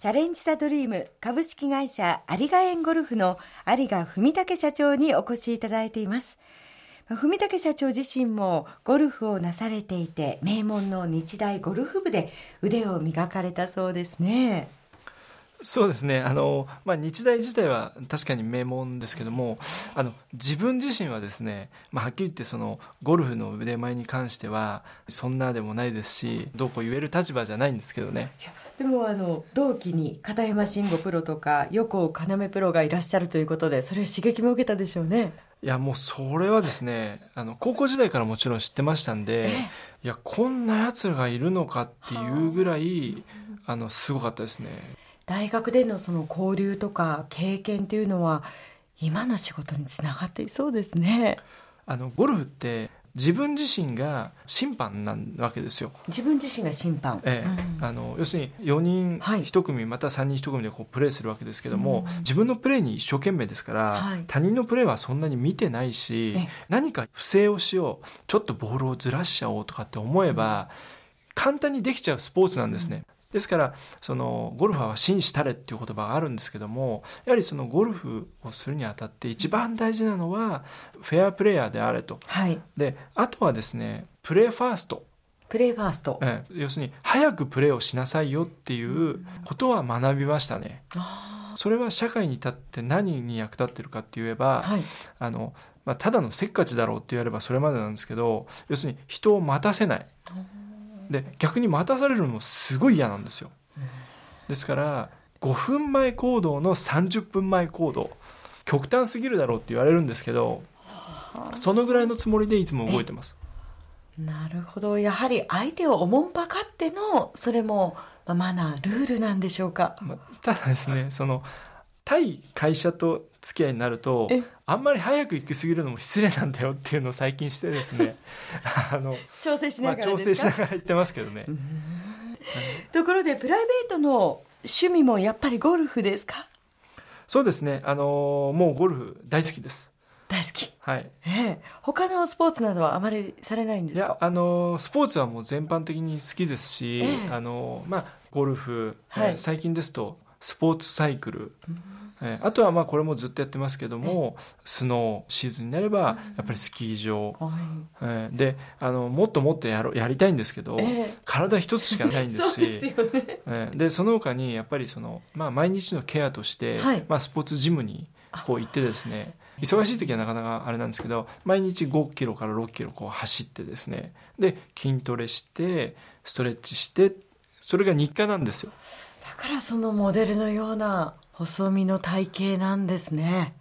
チャレンジザドリーム株式会社有賀園ゴルフの有賀文武社長にお越しいただいています。文武社長自身もゴルフをなされていて、名門の日大ゴルフ部で腕を磨かれたそうですね。そうですねあの、まあ、日大自体は確かに名門ですけどもあの自分自身はですね、まあ、はっきり言ってそのゴルフの腕前に関してはそんなでもないですしどうこう言える立場じゃないんですけどね。でもあの同期に片山慎吾プロとか横尾要プロがいらっしゃるということでそれ刺激も受けたでしょうね。いやもうそれはですねあの高校時代からもちろん知ってましたんでいやこんなやつがいるのかっていうぐらいあのすごかったですね。大学でのその交流とか経験というのは今の仕事につながっていそうですね。あのゴルフって自分自身が審判なわけですよ。自分自身が審判。ええ、うん、あの要するに4人1組、はい、また3人1組でこうプレーするわけですけども、うん、自分のプレーに一生懸命ですから、はい、他人のプレーはそんなに見てないし、何か不正をしようちょっとボールをずらしちゃおうとかって思えば、うん、簡単にできちゃうスポーツなんですね。ですからそのゴルファーは紳士たれっていう言葉があるんですけどもやはりそのゴルフをするにあたって一番大事なのはフェアプレーヤーであれと、はい、であとはですねプレーファースト。プレーファースト、え要するに早くプレーをしなさいよっていうことは学びましたね。それは社会に立って何に役立ってるかって言えば、はい、あのまあ、ただのせっかちだろうって言わればそれまでなんですけど要するに人を待たせない。で逆に待たされるのもすごい嫌なんですよ。ですから5分前行動の30分前行動極端すぎるだろうって言われるんですけどそのぐらいのつもりでいつも動いてます。なるほど。やはり相手をおもんぱかってのそれもマナールールなんでしょうか、まただですねその対会社と付き合いになるとあんまり早く行き過ぎるのも失礼なんだよっていうのを最近してですね。あの調整しながら、まあ、調整しながら言ってますけどね、ところでプライベートの趣味もやっぱりゴルフですか？そうですね。あのもうゴルフ大好きです。大好き。はい。ええ。他のスポーツなどはあまりされないんですか？いや、あの、スポーツはもう全般的に好きですし、えあの、まあ、ゴルフ、はい、最近ですと、スポーツサイクル、えー、あとはまあこれもずっとやってますけどもスノーシーズンになればやっぱりスキー場、えー、であのもっともっとやろやりたいんですけど、えー、体一つしかないんですし。で、ね、えー、でその他にやっぱりその、まあ、毎日のケアとして、はい、まあ、スポーツジムにこう行ってですね忙しい時はなかなかあれなんですけど毎日5キロから6キロこう走ってですねで筋トレしてストレッチしてそれが日課なんですよだからそのモデルのような細身の体型なんですね。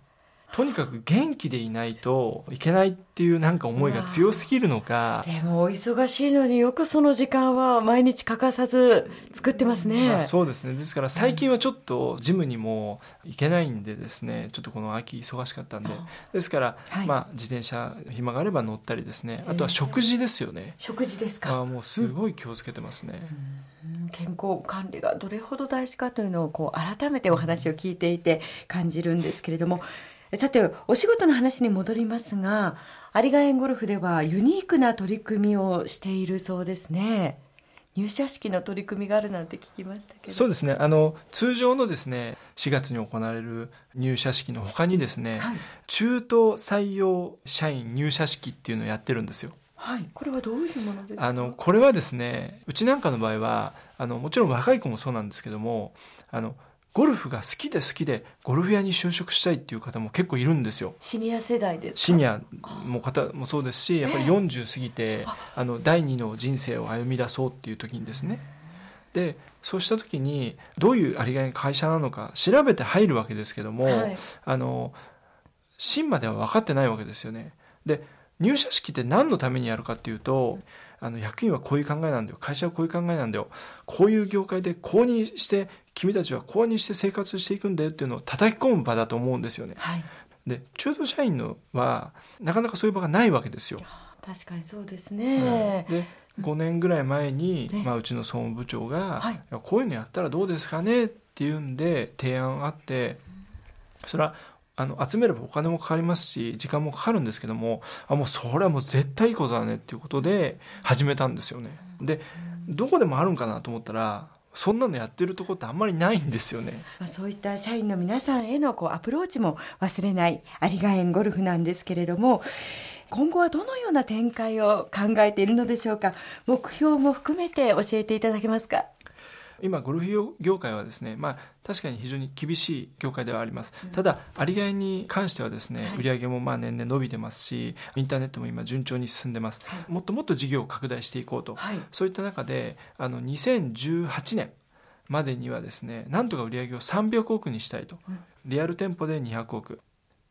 とにかく元気でいないといけないっていうなんか思いが強すぎるのか。でもお忙しいのによくその時間は毎日欠かさず作ってますね。まあ、そうですね。ですから最近はちょっとジムにも行けないんでですね、ちょっとこの秋忙しかったんで。ですから、はい、まあ自転車暇があれば乗ったりですね。あとは食事ですよね。食事ですか？あもうすごい気をつけてますね。健康管理がどれほど大事かというのをこう改めてお話を聞いていて感じるんですけれども。さて、お仕事の話に戻りますが、有賀園ゴルフではユニークな取り組みをしているそうですね。入社式の取り組みがあるなんて聞きましたけど。そうですね。あの通常のですね4月に行われる入社式のほかにですね、はい、中途採用社員入社式っていうのをやってるんですよ。はい、これはどういうものですか？あのこれはですねうちなんかの場合はあのもちろん若い子もそうなんですけどもあのゴルフが好きで好きでゴルフ屋に就職したいっていう方も結構いるんですよ。シニア世代ですシニアも方もそうですしやっぱり40過ぎて、あの第二の人生を歩み出そうっていう時にですね。でそうした時にどういうありがい会社なのか調べて入るわけですけども、はい、あの真までは分かってないわけですよね。で入社式って何のためにやるかっていうと、あの役員はこういう考えなんだよ。会社はこういう考えなんだよ。こういう業界でこうにして君たちはこうにして生活していくんだよっていうのを叩き込む場だと思うんですよね。はい、で中途社員のはなかなかそういう場がないわけですよ。確かにそうですね。うん、で5年ぐらい前に、ね、まあ、うちの総務部長が、はい、こういうのやったらどうですかねっていうんで提案あってそれはあの集めればお金もかかりますし時間もかかるんですけどもあもうそれはもう絶対いいことだねっていうことで始めたんですよね。でどこでもあるんかなと思ったらそんなのやってるとこってあんまりないんですよね。まあ、そういった社員の皆さんへのこうアプローチも忘れない有賀園ゴルフなんですけれども今後はどのような展開を考えているのでしょうか？目標も含めて教えていただけますか？今ゴルフ業界はですね、まあ、確かに非常に厳しい業界ではあります、ただ有賀園に関してはですね、はい、売上もまあ年々伸びてますしインターネットも今順調に進んでます、はい、もっともっと事業を拡大していこうと、はい、そういった中であの2018年までにはですねなんとか売上を300億にしたいと、リアル店舗で200億。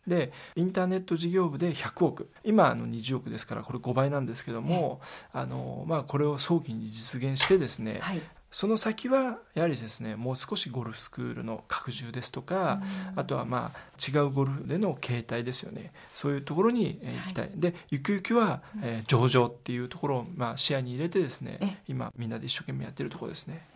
でインターネット事業部で100億。今あの20億ですからこれ5倍なんですけども、あのまあ、これを早期に実現してですね、はい、その先はやはりですねもう少しゴルフスクールの拡充ですとか、あとはまあ違うゴルフでの形態ですよね。そういうところに行きたい、はい、でゆくゆくは、えー、上場っていうところをまあ視野に入れてですね今みんなで一生懸命やってるところですね。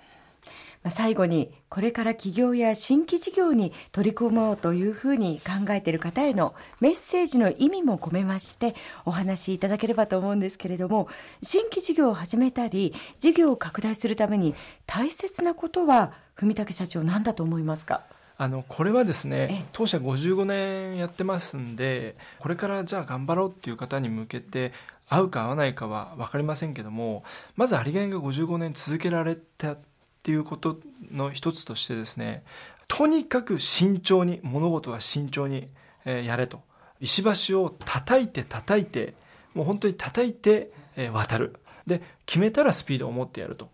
最後にこれから起業や新規事業に取り組もうというふうに考えている方へのメッセージの意味も込めましてお話しいただければと思うんですけれども新規事業を始めたり事業を拡大するために大切なことは文武社長何だと思いますか？あのこれはですね当社55年やってますんでこれからじゃあ頑張ろうっていう方に向けて合うか合わないかは分かりませんけどもまず有りがが55年続けられたっていうことの一つとしてですねとにかく慎重に物事は慎重に、えやれと。石橋を叩いて叩いてもう本当に叩いて、え渡る。で決めたらスピードを持ってやると。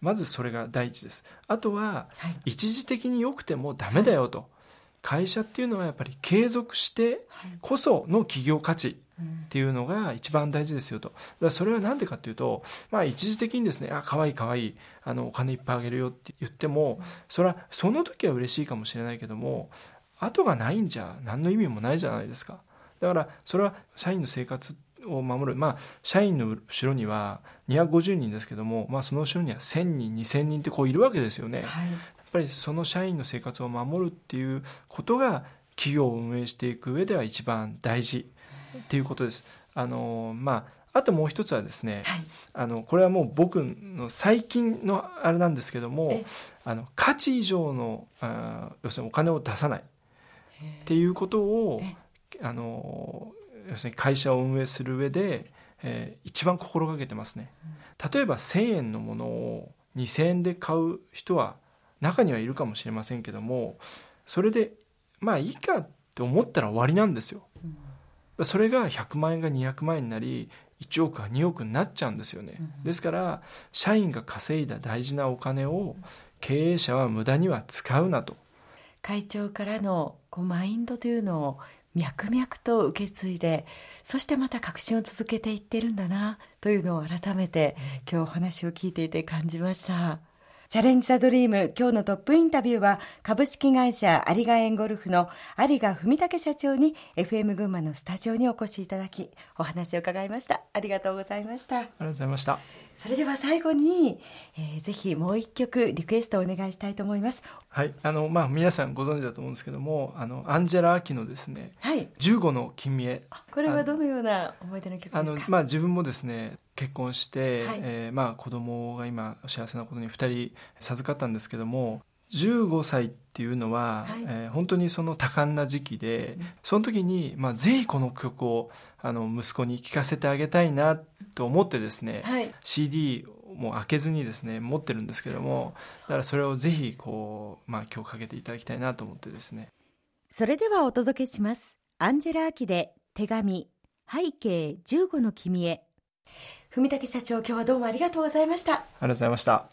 まずそれが第一です。あとは、一時的に良くてもダメだよと、会社っていうのはやっぱり継続してこその企業価値っていうのが一番大事ですよと。だからそれは何でかっていうと、まあ一時的にですね、あ、可愛い可愛い、あの、お金いっぱいあげるよって言っても、それはその時は嬉しいかもしれないけども、後がないんじゃ何の意味もないじゃないですか。だからそれは社員の生活を守る、まあ、社員の後ろには250人ですけども、まあ、その後ろには1000人2000人ってこういるわけですよね、はい、やっぱりその社員の生活を守るっていうことが企業を運営していく上では一番大事っていうことです。あのまああともう一つはですね、はい、あのこれはもう僕の最近のあれなんですけどもあの価値以上のあ要するにお金を出さないっていうことをあの要するに会社を運営する上で、えー、一番心がけてますね。例えば1,000円のものを2,000円で買う人は中にはいるかもしれませんけどもそれでまあいいかって思ったら終わりなんですよ。それが100万円が200万円になり1億か2億になっちゃうんですよね、ですから社員が稼いだ大事なお金を経営者は無駄には使うなと会長からのこうマインドというのを脈々と受け継いでそしてまた革新を続けていってるんだなというのを改めて今日お話を聞いていて感じました。チャレンジザドリーム、今日のトップインタビューは、株式会社有賀園ゴルフの有賀文武社長に、FM 群馬のスタジオにお越しいただき、お話を伺いました。ありがとうございました。ありがとうございました。それでは最後に、えー、ぜひもう一曲リクエストをお願いしたいと思います。はい、あの、まあ、皆さんご存知だと思うんですけども、あの、アンジェラ・アキのですね、はい、15の君へ。これはどのような思い出の曲ですか？あの、まあ、自分もですね、結婚して、はい、えー、まあ、子供が今幸せなことに2人授かったんですけども15歳っていうのは、はい、えー、本当にその多感な時期で、うん、その時に、まあ、ぜひこの曲をあの息子に聴かせてあげたいなと思ってですね、はい、CD も開けずにですね持ってるんですけどもだからそれをぜひこう、まあ、今日かけていただきたいなと思ってですね。それではお届けします。アンジェラ・アキで手紙背景15の君へ文武社長今日はどうもありがとうございました。ありがとうございました。